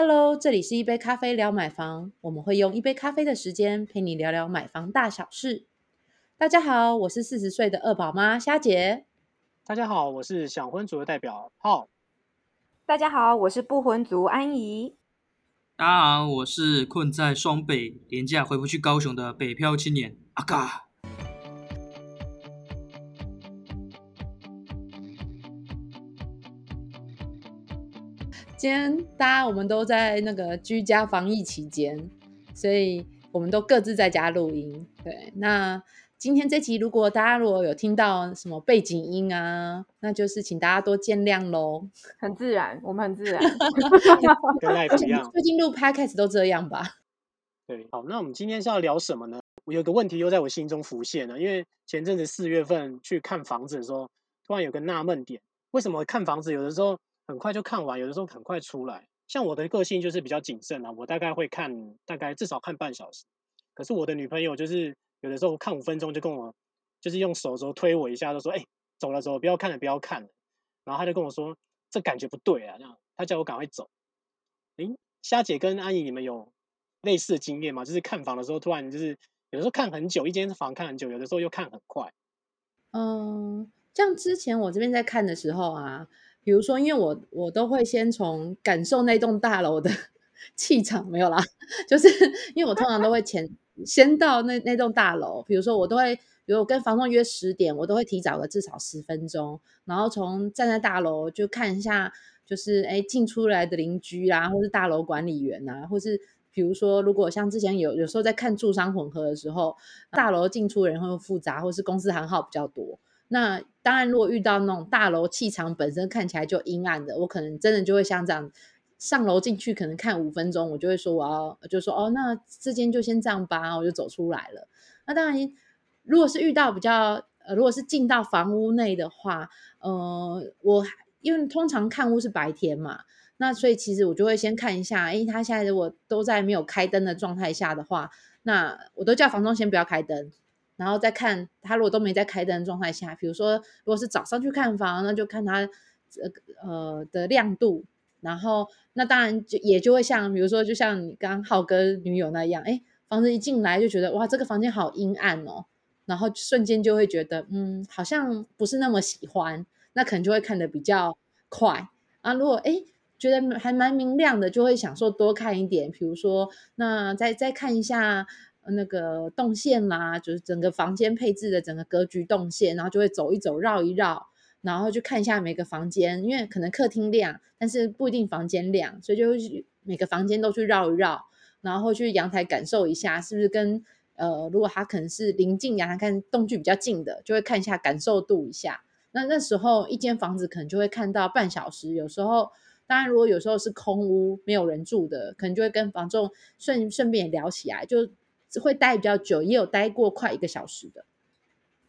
Hello，这里是一杯咖啡聊买房，我们会用一杯咖啡的时间陪你聊聊买房大小事。大家好，我是四十岁的二宝妈虾姐。大家好，我是想婚族的代表浩。大家好，我是不婚族安怡。大家好，我是困在双北廉价回不去高雄的北漂青年阿嘎。今天大家我们都在那个居家防疫期间，所以我们都各自在家录音。对，那今天这集如果大家如果有听到什么背景音啊，那就是请大家多见谅喽。很自然，我们很自然，跟 live 一样。最近录 podcast 都这样吧？对，好，那我们今天是要聊什么呢？我有个问题又在我心中浮现了，因为前阵子四月份去看房子的时候，突然有个纳闷点：为什么看房子有的时候？很快就看完，有的时候很快出来。像我的个性就是比较谨慎啊，我大概会看，大概至少看半小时。可是我的女朋友就是有的时候看五分钟就跟我，就是用手肘推我一下，就说：“哎，走了走，不要看了，不要看了。”然后她就跟我说：“这感觉不对啊。”这样，她叫我赶快走。哎，虾姐跟阿姨，你们有类似的经验吗？就是看房的时候，突然就是有的时候看很久，一间房看很久，有的时候又看很快。嗯，像之前我这边在看的时候啊。比如说，因为我我都会先从感受那栋大楼的 气场没有啦，就是因为我通常都会前先到那那栋大楼。比如说，我都会，比如我跟房东约十点，我都会提早个至少十分钟，然后从站在大楼就看一下，就是哎进出来的邻居啊，或是大楼管理员啊，或是比如说，如果像之前有有时候在看住商混合的时候，大楼进出人会复杂，或是公司行号比较多。那当然，如果遇到那种大楼气场本身看起来就阴暗的，我可能真的就会像这样上楼进去，可能看五分钟，我就会说我要就说哦，那这间就先这样吧，我就走出来了。那当然，如果是遇到比较呃，如果是进到房屋内的话，呃，我因为通常看屋是白天嘛，那所以其实我就会先看一下，哎，他现在如果都在没有开灯的状态下的话，那我都叫房东先不要开灯。然后再看他，如果都没在开灯状态下，比如说如果是早上去看房，那就看他呃呃的亮度。然后那当然就也就会像，比如说就像你刚浩哥女友那样，哎，房子一进来就觉得哇，这个房间好阴暗哦，然后瞬间就会觉得嗯，好像不是那么喜欢，那可能就会看的比较快啊。如果哎觉得还蛮明亮的，就会想说多看一点，比如说那再再看一下。那个动线啦，就是整个房间配置的整个格局动线，然后就会走一走、绕一绕，然后去看一下每个房间，因为可能客厅亮，但是不一定房间亮，所以就会每个房间都去绕一绕，然后去阳台感受一下，是不是跟呃，如果它可能是临近阳台，看动距比较近的，就会看一下感受度一下。那那时候一间房子可能就会看到半小时，有时候当然如果有时候是空屋没有人住的，可能就会跟房仲顺顺便聊起来，就。只会待比较久，也有待过快一个小时的。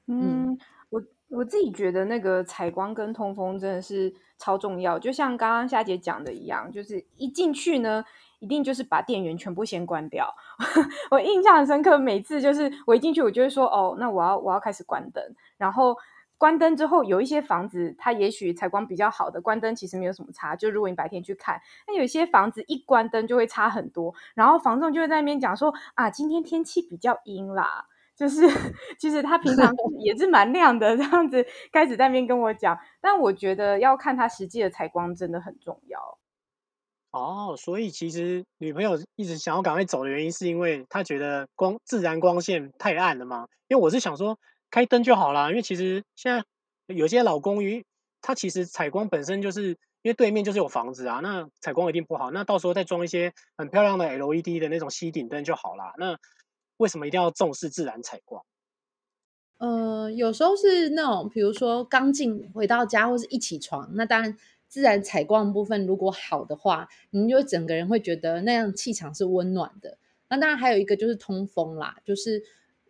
嗯，我我自己觉得那个采光跟通风真的是超重要。就像刚刚夏姐讲的一样，就是一进去呢，一定就是把电源全部先关掉。我印象很深刻，每次就是我一进去，我就会说：“哦，那我要我要开始关灯。”然后。关灯之后，有一些房子它也许采光比较好的，关灯其实没有什么差。就如果你白天去看，那有些房子一关灯就会差很多。然后房仲就会在那边讲说：“啊，今天天气比较阴啦。”就是 其实他平常 也是蛮亮的，这样子开始在那边跟我讲。但我觉得要看他实际的采光真的很重要。哦，所以其实女朋友一直想要赶快走的原因，是因为她觉得光自然光线太暗了吗？因为我是想说。开灯就好啦，因为其实现在有些老公寓，它其实采光本身就是因为对面就是有房子啊，那采光一定不好。那到时候再装一些很漂亮的 LED 的那种吸顶灯就好啦。那为什么一定要重视自然采光？呃，有时候是那种，比如说刚进回到家或是一起床，那当然自然采光部分如果好的话，你就整个人会觉得那样气场是温暖的。那当然还有一个就是通风啦，就是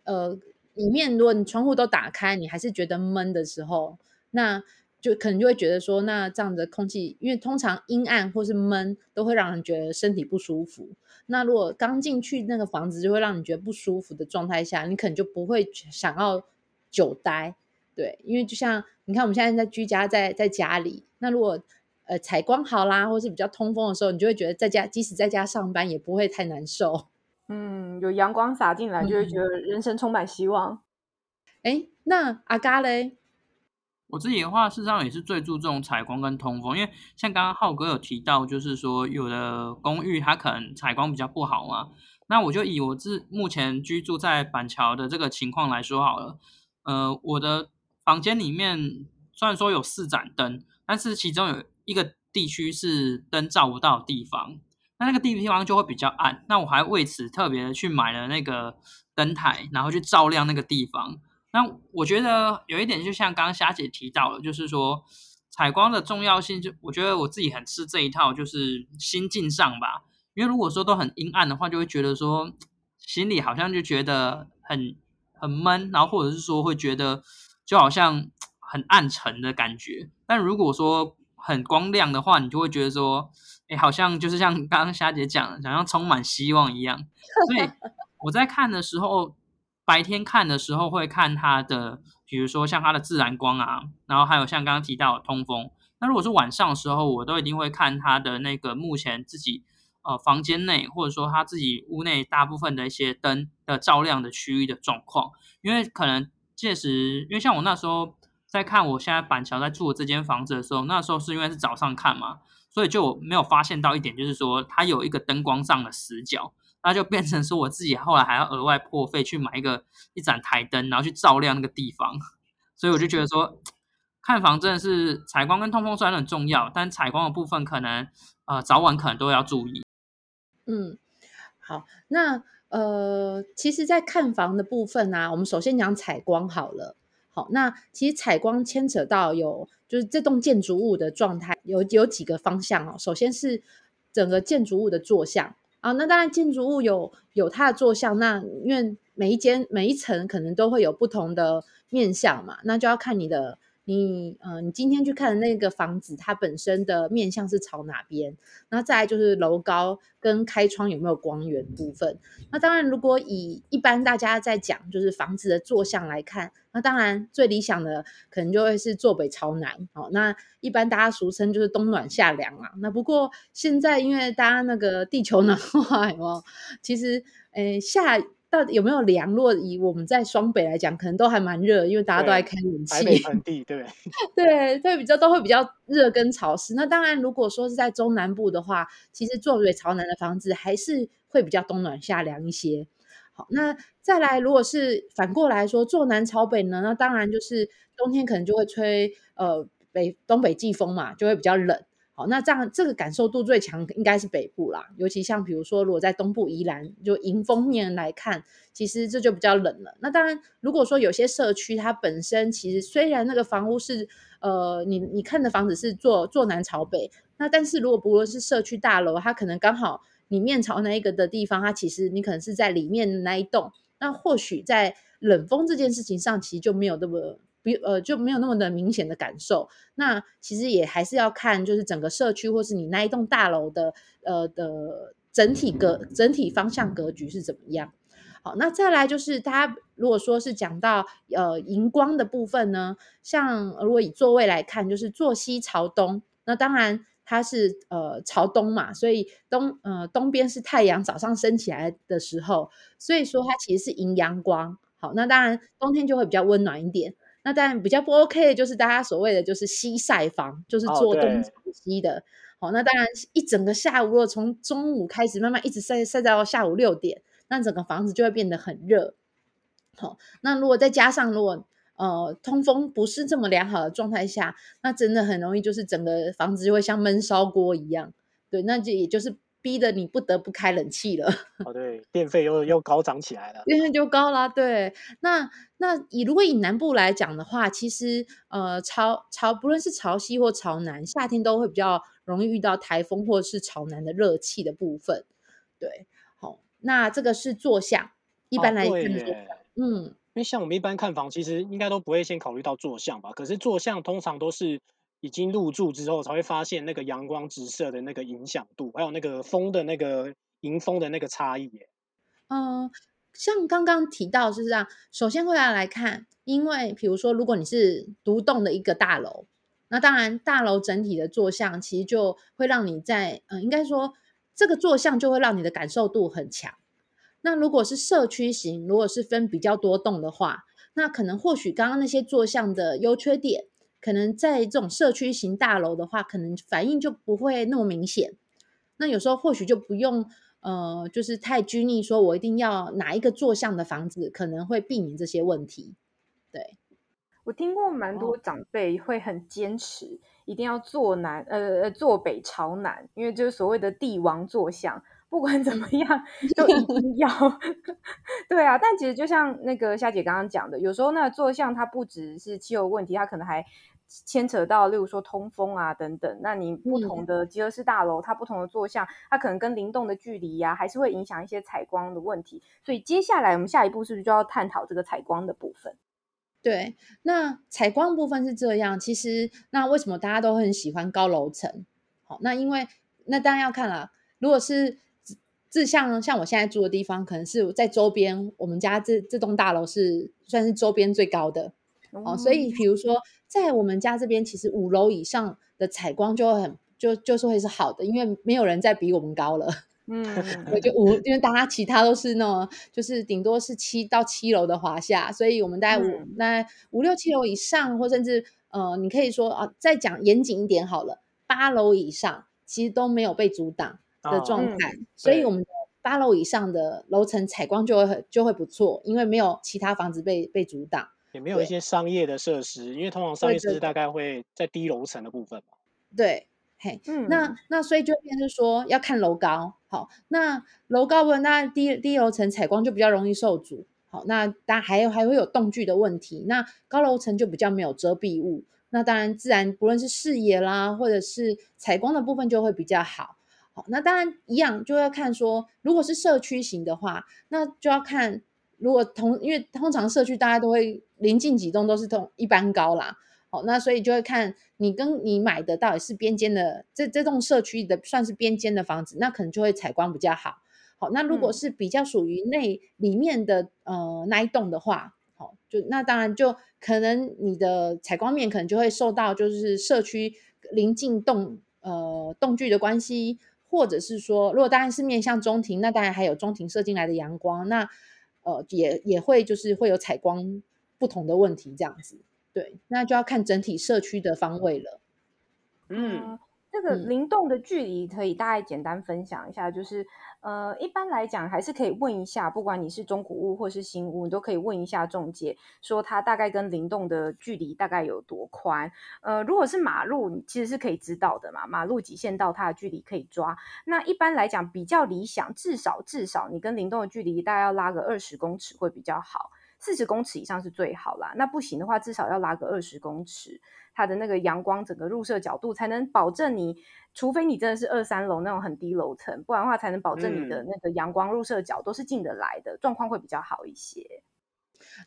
呃。里面如果你窗户都打开，你还是觉得闷的时候，那就可能就会觉得说，那这样的空气，因为通常阴暗或是闷都会让人觉得身体不舒服。那如果刚进去那个房子就会让你觉得不舒服的状态下，你可能就不会想要久待。对，因为就像你看我们现在在居家，在在家里，那如果呃采光好啦，或是比较通风的时候，你就会觉得在家即使在家上班也不会太难受。嗯，有阳光洒进来，就会觉得人生充满希望。哎，那阿嘎嘞？我自己的话，事实上也是最注重采光跟通风，因为像刚刚浩哥有提到，就是说有的公寓它可能采光比较不好嘛。那我就以我自目前居住在板桥的这个情况来说好了。呃，我的房间里面虽然说有四盏灯，但是其中有一个地区是灯照不到的地方，那那个地方就会比较暗。那我还为此特别的去买了那个灯台，然后去照亮那个地方。那我觉得有一点，就像刚刚霞姐提到了，就是说采光的重要性，就我觉得我自己很吃这一套，就是心境上吧。因为如果说都很阴暗的话，就会觉得说心里好像就觉得很很闷，然后或者是说会觉得就好像很暗沉的感觉。但如果说很光亮的话，你就会觉得说，哎，好像就是像刚刚霞姐讲的，好像充满希望一样。所以 我在看的时候，白天看的时候会看它的，比如说像它的自然光啊，然后还有像刚刚提到的通风。那如果是晚上的时候，我都一定会看它的那个目前自己。呃，房间内或者说他自己屋内大部分的一些灯的照亮的区域的状况，因为可能届时，因为像我那时候在看我现在板桥在住的这间房子的时候，那时候是因为是早上看嘛，所以就没有发现到一点，就是说它有一个灯光上的死角，那就变成说我自己后来还要额外破费去买一个一盏台灯，然后去照亮那个地方，所以我就觉得说。看房真的是采光跟通风虽然很重要，但采光的部分可能呃早晚可能都要注意。嗯，好，那呃，其实，在看房的部分呢，我们首先讲采光好了。好，那其实采光牵扯到有就是这栋建筑物的状态，有有几个方向哦。首先是整个建筑物的坐向啊，那当然建筑物有有它的坐向，那因为每一间每一层可能都会有不同的面向嘛，那就要看你的。你呃，你今天去看的那个房子，它本身的面向是朝哪边？那再来就是楼高跟开窗有没有光源部分。那当然，如果以一般大家在讲就是房子的坐向来看，那当然最理想的可能就会是坐北朝南。好，那一般大家俗称就是冬暖夏凉啊。那不过现在因为大家那个地球暖化哦，其实诶夏。到底有没有凉？如果以我们在双北来讲，可能都还蛮热，因为大家都在开冷气。台北盆地，对 对，会比较都会比较热跟潮湿。那当然，如果说是在中南部的话，其实坐北朝南的房子还是会比较冬暖夏凉一些。好，那再来，如果是反过来说，坐南朝北呢？那当然就是冬天可能就会吹呃北东北季风嘛，就会比较冷。那这样这个感受度最强应该是北部啦，尤其像比如说，如果在东部宜兰，就迎风面来看，其实这就比较冷了。那当然，如果说有些社区它本身其实虽然那个房屋是呃，你你看的房子是坐坐南朝北，那但是如果不论是社区大楼，它可能刚好你面朝那一个的地方，它其实你可能是在里面那一栋，那或许在冷风这件事情上，其实就没有那么。比呃就没有那么的明显的感受，那其实也还是要看就是整个社区或是你那一栋大楼的呃的整体格整体方向格局是怎么样。好，那再来就是大家如果说是讲到呃荧光的部分呢，像如果以座位来看，就是坐西朝东，那当然它是呃朝东嘛，所以东呃东边是太阳早上升起来的时候，所以说它其实是迎阳光。好，那当然冬天就会比较温暖一点。那当然比较不 OK 的就是大家所谓的就是西晒房，就是做东朝西的。好，那当然一整个下午，如果从中午开始慢慢一直晒晒到下午六点，那整个房子就会变得很热。好，那如果再加上如果呃通风不是这么良好的状态下，那真的很容易就是整个房子就会像闷烧锅一样。对，那就也就是。逼得你不得不开冷气了。哦，对，电费又又高涨起来了。电费就高啦，对。那那以如果以南部来讲的话，其实呃潮潮不论是潮汐或潮南，夏天都会比较容易遇到台风或者是潮南的热气的部分。对，好，那这个是坐向，一般来看嗯，因为像我们一般看房，其实应该都不会先考虑到坐向吧？可是坐向通常都是。已经入住之后，才会发现那个阳光直射的那个影响度，还有那个风的那个迎风的那个差异。嗯，像刚刚提到是这样，首先会要来看，因为比如说，如果你是独栋的一个大楼，那当然，大楼整体的坐向其实就会让你在，嗯，应该说这个坐向就会让你的感受度很强。那如果是社区型，如果是分比较多栋的话，那可能或许刚刚那些坐向的优缺点，可能在这种社区型大楼的话，可能反应就不会那么明显。那有时候或许就不用，呃，就是太拘泥，说我一定要哪一个坐向的房子，可能会避免这些问题。对，我听过蛮多长辈会很坚持，一定要坐南，呃，坐北朝南，因为就是所谓的帝王坐向。不管怎么 样，都一定要 对啊。但其实就像那个夏姐刚刚讲的，有时候那个坐向它不只是气候问题，它可能还牵扯到，例如说通风啊等等。那你不同的集合式大楼，它不同的坐向，它可能跟灵动的距离呀，还是会影响一些采光的问题。所以接下来我们下一步是不是就要探讨这个采光的部分？对，那采光部分是这样。其实那为什么大家都很喜欢高楼层？好，那因为那当然要看了，如果是。这像像我现在住的地方，可能是在周边，我们家这这栋大楼是算是周边最高的哦。所以，比如说在我们家这边，其实五楼以上的采光就会很就就是会是好的，因为没有人再比我们高了。嗯，我就五，因为大家其他都是那种就是顶多是七到七楼的华夏，所以我们大概五那五六七楼以上，或甚至呃，你可以说啊，再讲严谨一点好了，八楼以上其实都没有被阻挡。的状态，所以我们的八楼以上的楼层采光就会很就会不错，因为没有其他房子被被阻挡，也没有一些商业的设施，因为通常商业设施大概会在低楼层的部分嘛。对，嘿，嗯那那所以就变成说要看楼高，好，那楼高部分，那低低楼层采光就比较容易受阻，好，那当然还还会有动距的问题，那高楼层就比较没有遮蔽物，那当然自然不论是视野啦，或者是采光的部分就会比较好。好，那当然一样，就要看说，如果是社区型的话，那就要看如果同，因为通常社区大家都会临近几栋都是同一般高啦。好，那所以就会看你跟你买的到底是边间的这这栋社区的算是边间的房子，那可能就会采光比较好。好，那如果是比较属于内里面的呃那一栋的话，好，就那当然就可能你的采光面可能就会受到就是社区临近栋呃栋距的关系。或者是说，如果当然是面向中庭，那当然还有中庭射进来的阳光，那呃也也会就是会有采光不同的问题这样子，对，那就要看整体社区的方位了。嗯，这个灵动的距离可以大概简单分享一下，就是。呃，一般来讲还是可以问一下，不管你是中古屋或是新屋，你都可以问一下中介，说它大概跟灵动的距离大概有多宽。呃，如果是马路，你其实是可以知道的嘛，马路几线到它的距离可以抓。那一般来讲比较理想，至少至少你跟灵动的距离大概要拉个二十公尺会比较好，四十公尺以上是最好啦。那不行的话，至少要拉个二十公尺。它的那个阳光整个入射角度才能保证你，除非你真的是二三楼那种很低楼层，不然的话才能保证你的那个阳光入射角都是进得来的，状况会比较好一些。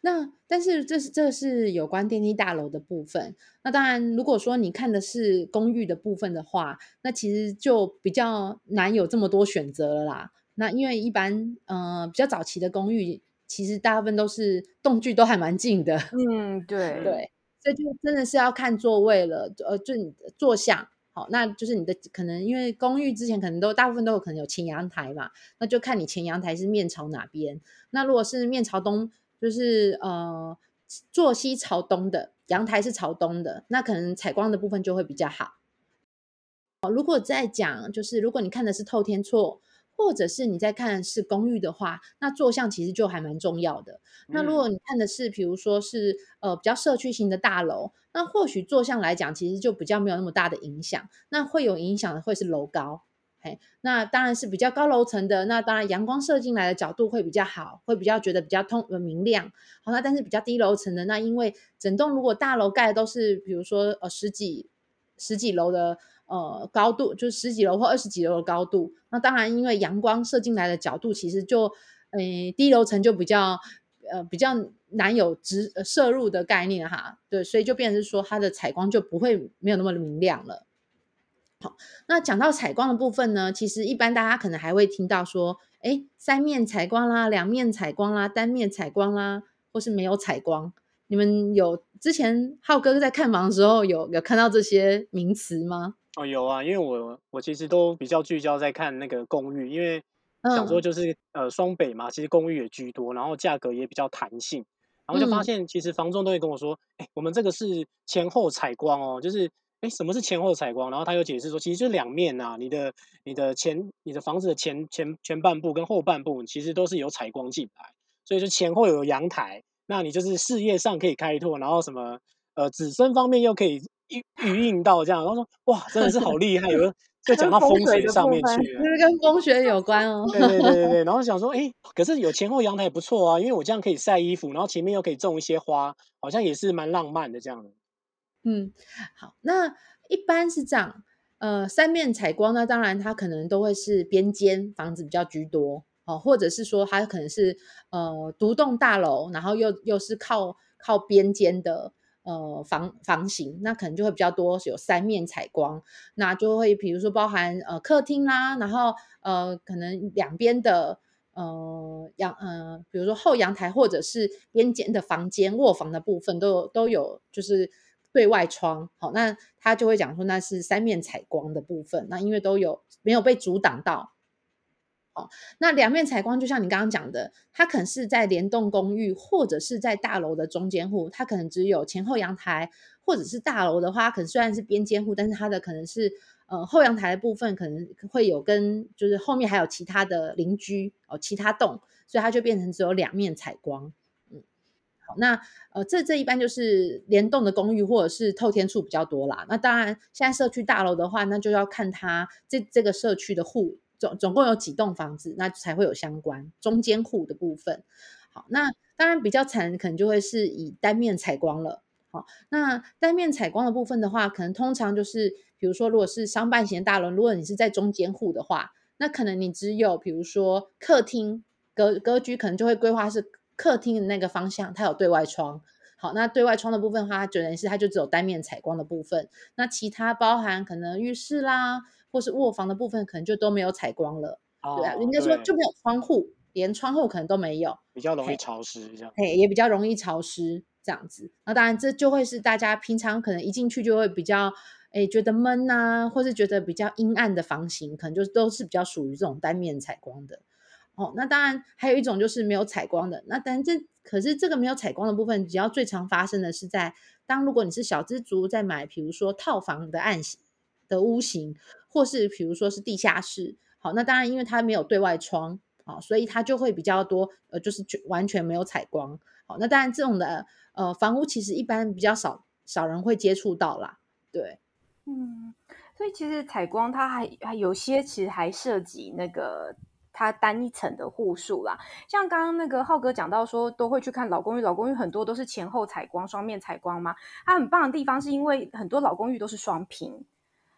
那但是这是这是有关电梯大楼的部分。那当然，如果说你看的是公寓的部分的话，那其实就比较难有这么多选择了啦。那因为一般呃比较早期的公寓，其实大部分都是动距都还蛮近的。嗯，对对。这就真的是要看座位了，呃，就你的坐向好，那就是你的可能因为公寓之前可能都大部分都有可能有前阳台嘛，那就看你前阳台是面朝哪边。那如果是面朝东，就是呃坐西朝东的阳台是朝东的，那可能采光的部分就会比较好。好，如果再讲就是如果你看的是透天厝。或者是你在看是公寓的话，那坐向其实就还蛮重要的。那如果你看的是，比如说是呃比较社区型的大楼，那或许坐向来讲，其实就比较没有那么大的影响。那会有影响的会是楼高，嘿，那当然是比较高楼层的，那当然阳光射进来的角度会比较好，会比较觉得比较通呃明亮。好，那但是比较低楼层的，那因为整栋如果大楼盖的都是比如说呃十几十几楼的。呃，高度就是十几楼或二十几楼的高度，那当然因为阳光射进来的角度，其实就，诶，低楼层就比较，呃，比较难有直射入的概念哈，对，所以就变成说它的采光就不会没有那么明亮了。好，那讲到采光的部分呢，其实一般大家可能还会听到说，哎，三面采光啦，两面采光啦，单面采光啦，或是没有采光。你们有之前浩哥在看房的时候有有看到这些名词吗？哦，有啊，因为我我其实都比较聚焦在看那个公寓，因为想说嗯就是呃双北嘛，其实公寓也居多，然后价格也比较弹性，然后就发嗯现其实房仲都会跟我说，哎、我们这个是前后采光哦，就是哎、什么是前后采光？然后他又解释说，其实就两面啊，你的你的前你的房子的前前前半部跟后半部其实都是有采光进来，所以就前后有阳台，那你就是事业上可以开拓，然后什么呃子孙方面又可以预预应到这样，然后说哇，真的是好厉害，有人 就讲到跟风水上面去了就。是 跟风水有关哦。对对对对对，然后想说，哎，可是有前后阳台也不错啊，因为我这样可以晒衣服，然后前面又可以种一些花，好像也是蛮浪漫的这样的。嗯，好，那一般是这样，呃，三面采光呢，当然它可能都会是边间房子比较居多，哦，或者是说它可能是呃独栋大楼，然后又又是靠靠边间的呃房房型，那可能就会比较多有三面采光，那就会比如说包含呃客厅啦，然后呃可能两边的。呃，阳呃，比如说后阳台或者是边间的房间、卧房的部分都有都有，就是对外窗。好，那他就会讲说那是三面采光的部分。那因为都有没有被阻挡到。哦，那两面采光就像你刚刚讲的，它可能是在联动公寓或者是在大楼的中间户，它可能只有前后阳台，或者是大楼的话，可能虽然是边间户，但是它的可能是呃后阳台的部分可能会有跟就是后面还有其他的邻居哦，其他栋，所以它就变成只有两面采光。嗯，好，那呃这这一般就是联动的公寓或者是透天处比较多啦。那当然现在社区大楼的话，那就要看它这这个社区的户总总共有几栋房子，那才会有相关中间户的部分。好，那当然比较惨，可能就会是以单面采光了。好，那单面采光的部分的话，可能通常就是，比如说，如果是商办型大楼，如果你是在中间户的话，那可能你只有比如说客厅格格局，可能就会规划是客厅的那个方向，它有对外窗。好，那对外窗的部分的话，它只能是它就只有单面采光的部分，那其他包含可能浴室啦，或是卧房的部分，可能就都没有采光了。对啊，哦应该说就没有窗户，连窗户可能都没有。比较容易潮湿这样。嘿，也比较容易潮湿这样子。那当然，这就会是大家平常可能一进去就会比较，诶觉得闷呐、或是觉得比较阴暗的房型，可能就都是比较属于这种单面采光的。哦，那当然还有一种就是没有采光的。那但这可是这个没有采光的部分，比较最常发生的是在当如果你是小资族在买，比如说套房的暗型的屋型，或是比如说是地下室。好，那当然因为它没有对外窗，好，所以它就会比较多，呃，就是完全没有采光。好，那当然这种的呃房屋其实一般比较少少人会接触到啦。对，嗯，所以其实采光它还还有些其实还涉及那个它单一层的户数啦。像刚刚那个浩哥讲到说，都会去看老公寓，老公寓很多都是前后采光、双面采光嘛。它很棒的地方是因为很多老公寓都是双拼。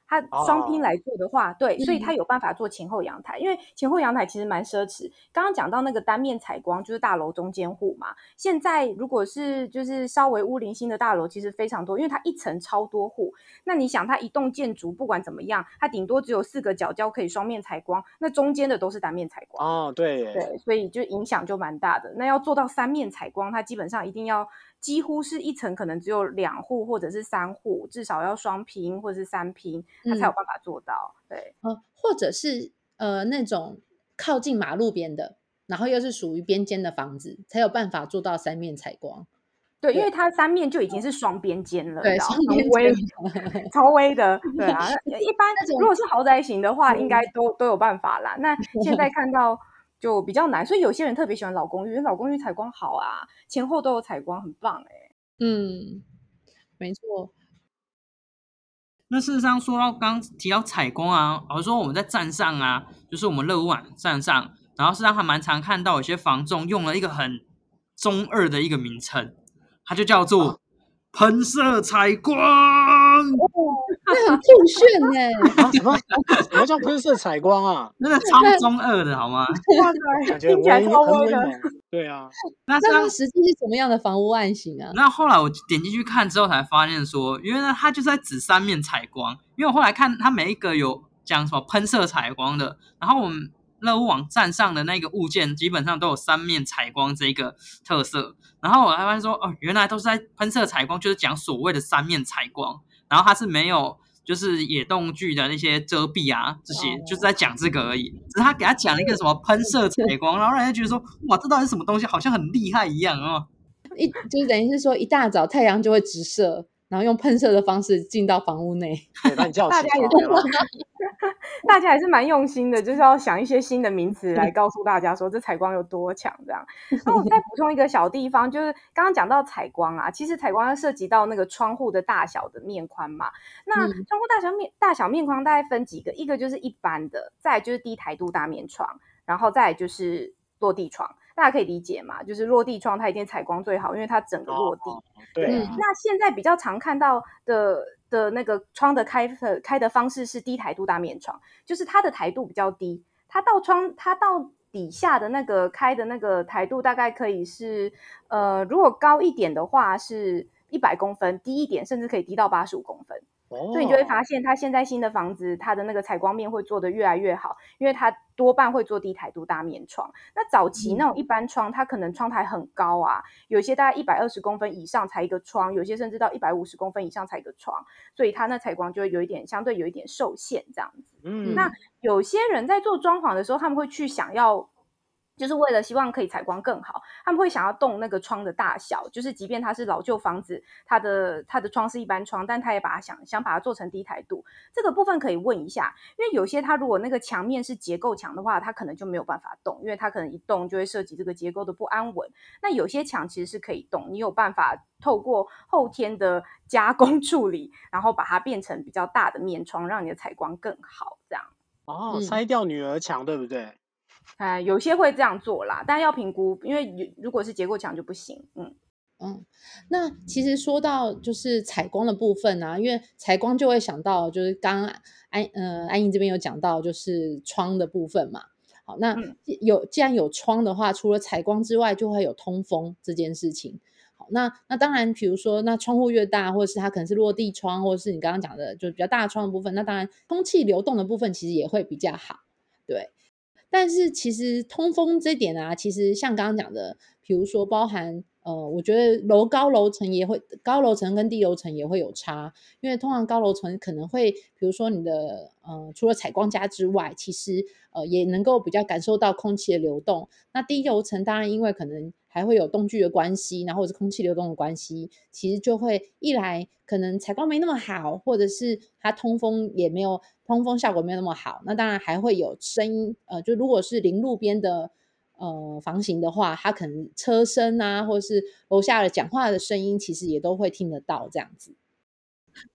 它双拼哦来做的话，对，所以嗯它有办法做前后阳台，因为前后阳台其实蛮奢侈。刚刚讲到那个单面采光，就是大楼中间户嘛。现在如果是就是稍微屋龄新的大楼，其实非常多，因为它一层超多户。那你想，它一栋建筑不管怎么样，它顶多只有四个角角可以双面采光，那中间的都是单面采光。哦，对，对，所以就影响就蛮大的。那要做到三面采光，它基本上一定要几乎是一层可能只有两户或者是三户，至少要双拼或者是三拼，它才有嗯办法做到。对，呃，或者是呃那种靠近马路边的，然后又是属于边间的房子，才有办法做到三面采光。对，因对为它三面就已经是双边间了，对你知道双边微间超微的，对啊。一般如果是豪宅型的话，应嗯该都都有办法啦。那 现在看到就比较难，所以有些人特别喜欢老公寓，因为老公寓采光好啊，前后都有采光，很棒哎、嗯，没错。那事实上说到刚提到采光啊，老实说我们在站上啊，就是我们乐屋网站上，然后事实上还蛮常看到有些房仲用了一个很中二的一个名称，它就叫做喷射采光。那很酷炫哎、啊，什么什么叫喷射采光啊？真 的超中二的好吗？感觉很听起来威超威的。很威猛。对啊，那它实际是什么样的房屋案型啊？那后来我点进去看之后，才发现说，原来它就是在指三面采光。因为我后来看它每一个有讲什么喷射采光的，然后我们乐屋网站上的那个物件基本上都有三面采光这个特色。然后我还发现说，哦，原来都是在喷射采光，就是讲所谓的三面采光。然后它是没有就是野动剧的那些遮蔽啊，这些就是在讲这个而已。只是他给他讲了一个什么喷射 采光，然后让人家觉得说，哇，这到底是什么东西？好像很厉害一样哦。一就是等于是说，一大早太阳就会直射。然后用喷射的方式进到房屋内，大家也大家还是蛮用心的，就是要想一些新的名词来告诉大家说这采光有多强。这样，那我再补充一个小地方，就是刚刚讲到采光啊，其实采光要涉及到那个窗户的大小的面宽嘛。那窗户大小面大小面宽大概分几个？一个就是一般的，再就是低台度大面窗，然后再就是落地窗。大家可以理解嘛？就是落地窗，它一定采光最好，因为它整个落地。对。那现在比较常看到的的那个窗的开开的方式是低台度大面窗，就是它的台度比较低，它到窗它到底下的那个开的那个台度大概可以是呃，如果高一点的话是一百公分，低一点甚至可以低到八十五公分。所以你就会发现，它现在新的房子，它的那个采光面会做得越来越好，因为它多半会做低台度大面窗。那早期那种一般窗，它可能窗台很高啊，有些大概一百二十公分以上才一个窗，有些甚至到一百五十公分以上才一个窗，所以它那采光就会有一点相对有一点受限这样子。嗯，那有些人在做装潢的时候，他们会去想要。就是为了希望可以采光更好，他们会想要动那个窗的大小，就是即便它是老旧房子，它的它的窗是一般窗，但他也把它想想把它做成低台度。这个部分可以问一下，因为有些它如果那个墙面是结构墙的话，它可能就没有办法动，因为它可能一动就会涉及这个结构的不安稳。那有些墙其实是可以动，你有办法透过后天的加工 处理，然后把它变成比较大的面窗，让你的采光更好。这样哦，拆掉女儿墙，对不对？哎，有些会这样做啦，但要评估，因为如果是结构墙就不行。嗯嗯，那其实说到就是采光的部分啊，因为采光就会想到就是刚刚安呃安莹这边有讲到就是窗的部分嘛。好，那有既然有窗的话，除了采光之外，就会有通风这件事情。好，那那当然，比如说那窗户越大，或者是它可能是落地窗，或者是你刚刚讲的就比较大的窗的部分，那当然空气流动的部分其实也会比较好，对。但是其实通风这点啊，其实像刚刚讲的，比如说包含呃，我觉得楼高楼层也会高楼层跟低楼层也会有差，因为通常高楼层可能会，比如说你的呃，除了采光加之外，其实呃也能够比较感受到空气的流动。那低楼层当然因为可能还会有动距的关系，然后或者空气流动的关系，其实就会一来可能采光没那么好，或者是它通风也没有。通风效果没有那么好，那当然还会有声音。呃，就如果是临路边的呃房型的话，它可能车声啊，或者是楼下的讲话的声音，其实也都会听得到这样子。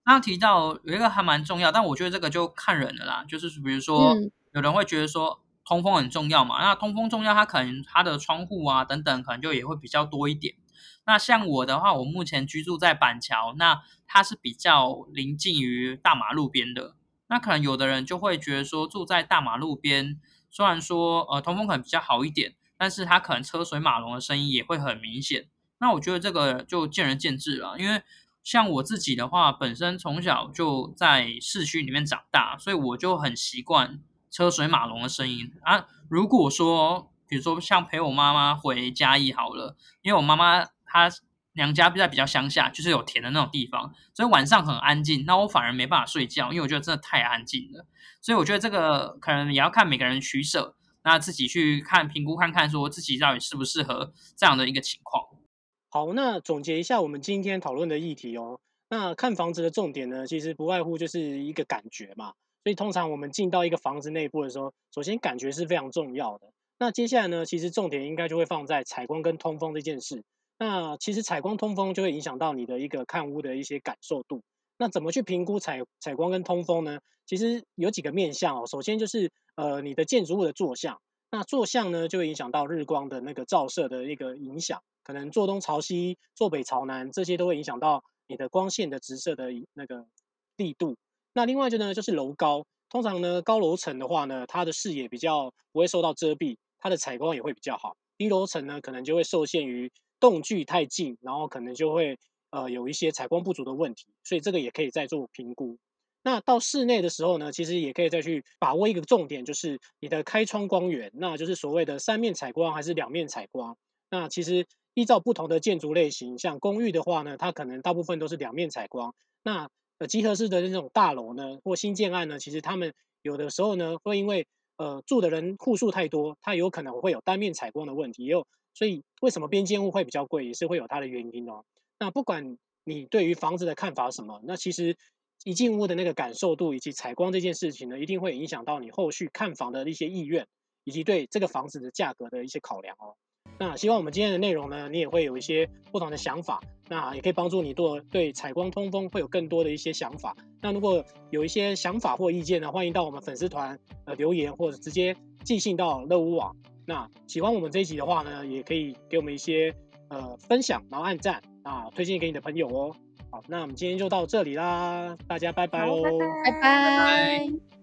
刚刚提到有一个还蛮重要，但我觉得这个就看人了啦。就是比如说，有人会觉得说通风很重要嘛，那通风重要，它可能它的窗户啊等等，可能就也会比较多一点。那像我的话，我目前居住在板桥，那它是比较临近于大马路边的。那可能有的人就会觉得说，住在大马路边，虽然说呃通风可能比较好一点，但是它可能车水马龙的声音也会很明显。那我觉得这个就见仁见智了，因为像我自己的话，本身从小就在市区里面长大，所以我就很习惯车水马龙的声音啊。如果说，比如说像陪我妈妈回嘉义好了，因为我妈妈她。娘家在比较乡下，就是有田的那种地方，所以晚上很安静。那我反而没办法睡觉，因为我觉得真的太安静了。所以我觉得这个可能也要看每个人取舍，那自己去看评估看看，说自己到底适不适合这样的一个情况。好，那总结一下我们今天讨论的议题哦。那看房子的重点呢，其实不外乎就是一个感觉嘛。所以通常我们进到一个房子内部的时候，首先感觉是非常重要的。那接下来呢，其实重点应该就会放在采光跟通风这件事。那其实采光通风就会影响到你的一个看屋的一些感受度。那怎么去评估采采光跟通风呢？其实有几个面向哦。首先就是呃你的建筑物的坐向，那坐向呢就会影响到日光的那个照射的一个影响，可能坐东朝西、坐北朝南这些都会影响到你的光线的直射的那个力度。那另外一个呢就是楼高，通常呢高楼层的话呢，它的视野比较不会受到遮蔽，它的采光也会比较好。低楼层呢可能就会受限于动距太近，然后可能就会呃有一些采光不足的问题，所以这个也可以再做评估。那到室内的时候呢，其实也可以再去把握一个重点，就是你的开窗光源，那就是所谓的三面采光还是两面采光。那其实依照不同的建筑类型，像公寓的话呢，它可能大部分都是两面采光。那呃集合式的那种大楼呢，或新建案呢，其实他们有的时候呢，会因为呃住的人户数太多，它有可能会有单面采光的问题，也有所以为什么边间屋会比较贵，也是会有它的原因哦。那不管你对于房子的看法什么，那其实一进屋的那个感受度以及采光这件事情呢，一定会影响到你后续看房的一些意愿，以及对这个房子的价格的一些考量哦。那希望我们今天的内容呢，你也会有一些不同的想法，那也可以帮助你做对采光通风会有更多的一些想法。那如果有一些想法或意见呢，欢迎到我们粉丝团呃留言，或者直接寄信到乐屋网。那喜欢我们这一集的话呢，也可以给我们一些呃分享，然后按赞啊，推荐给你的朋友哦。好，那我们今天就到这里啦，大家拜拜喽，好拜拜拜拜。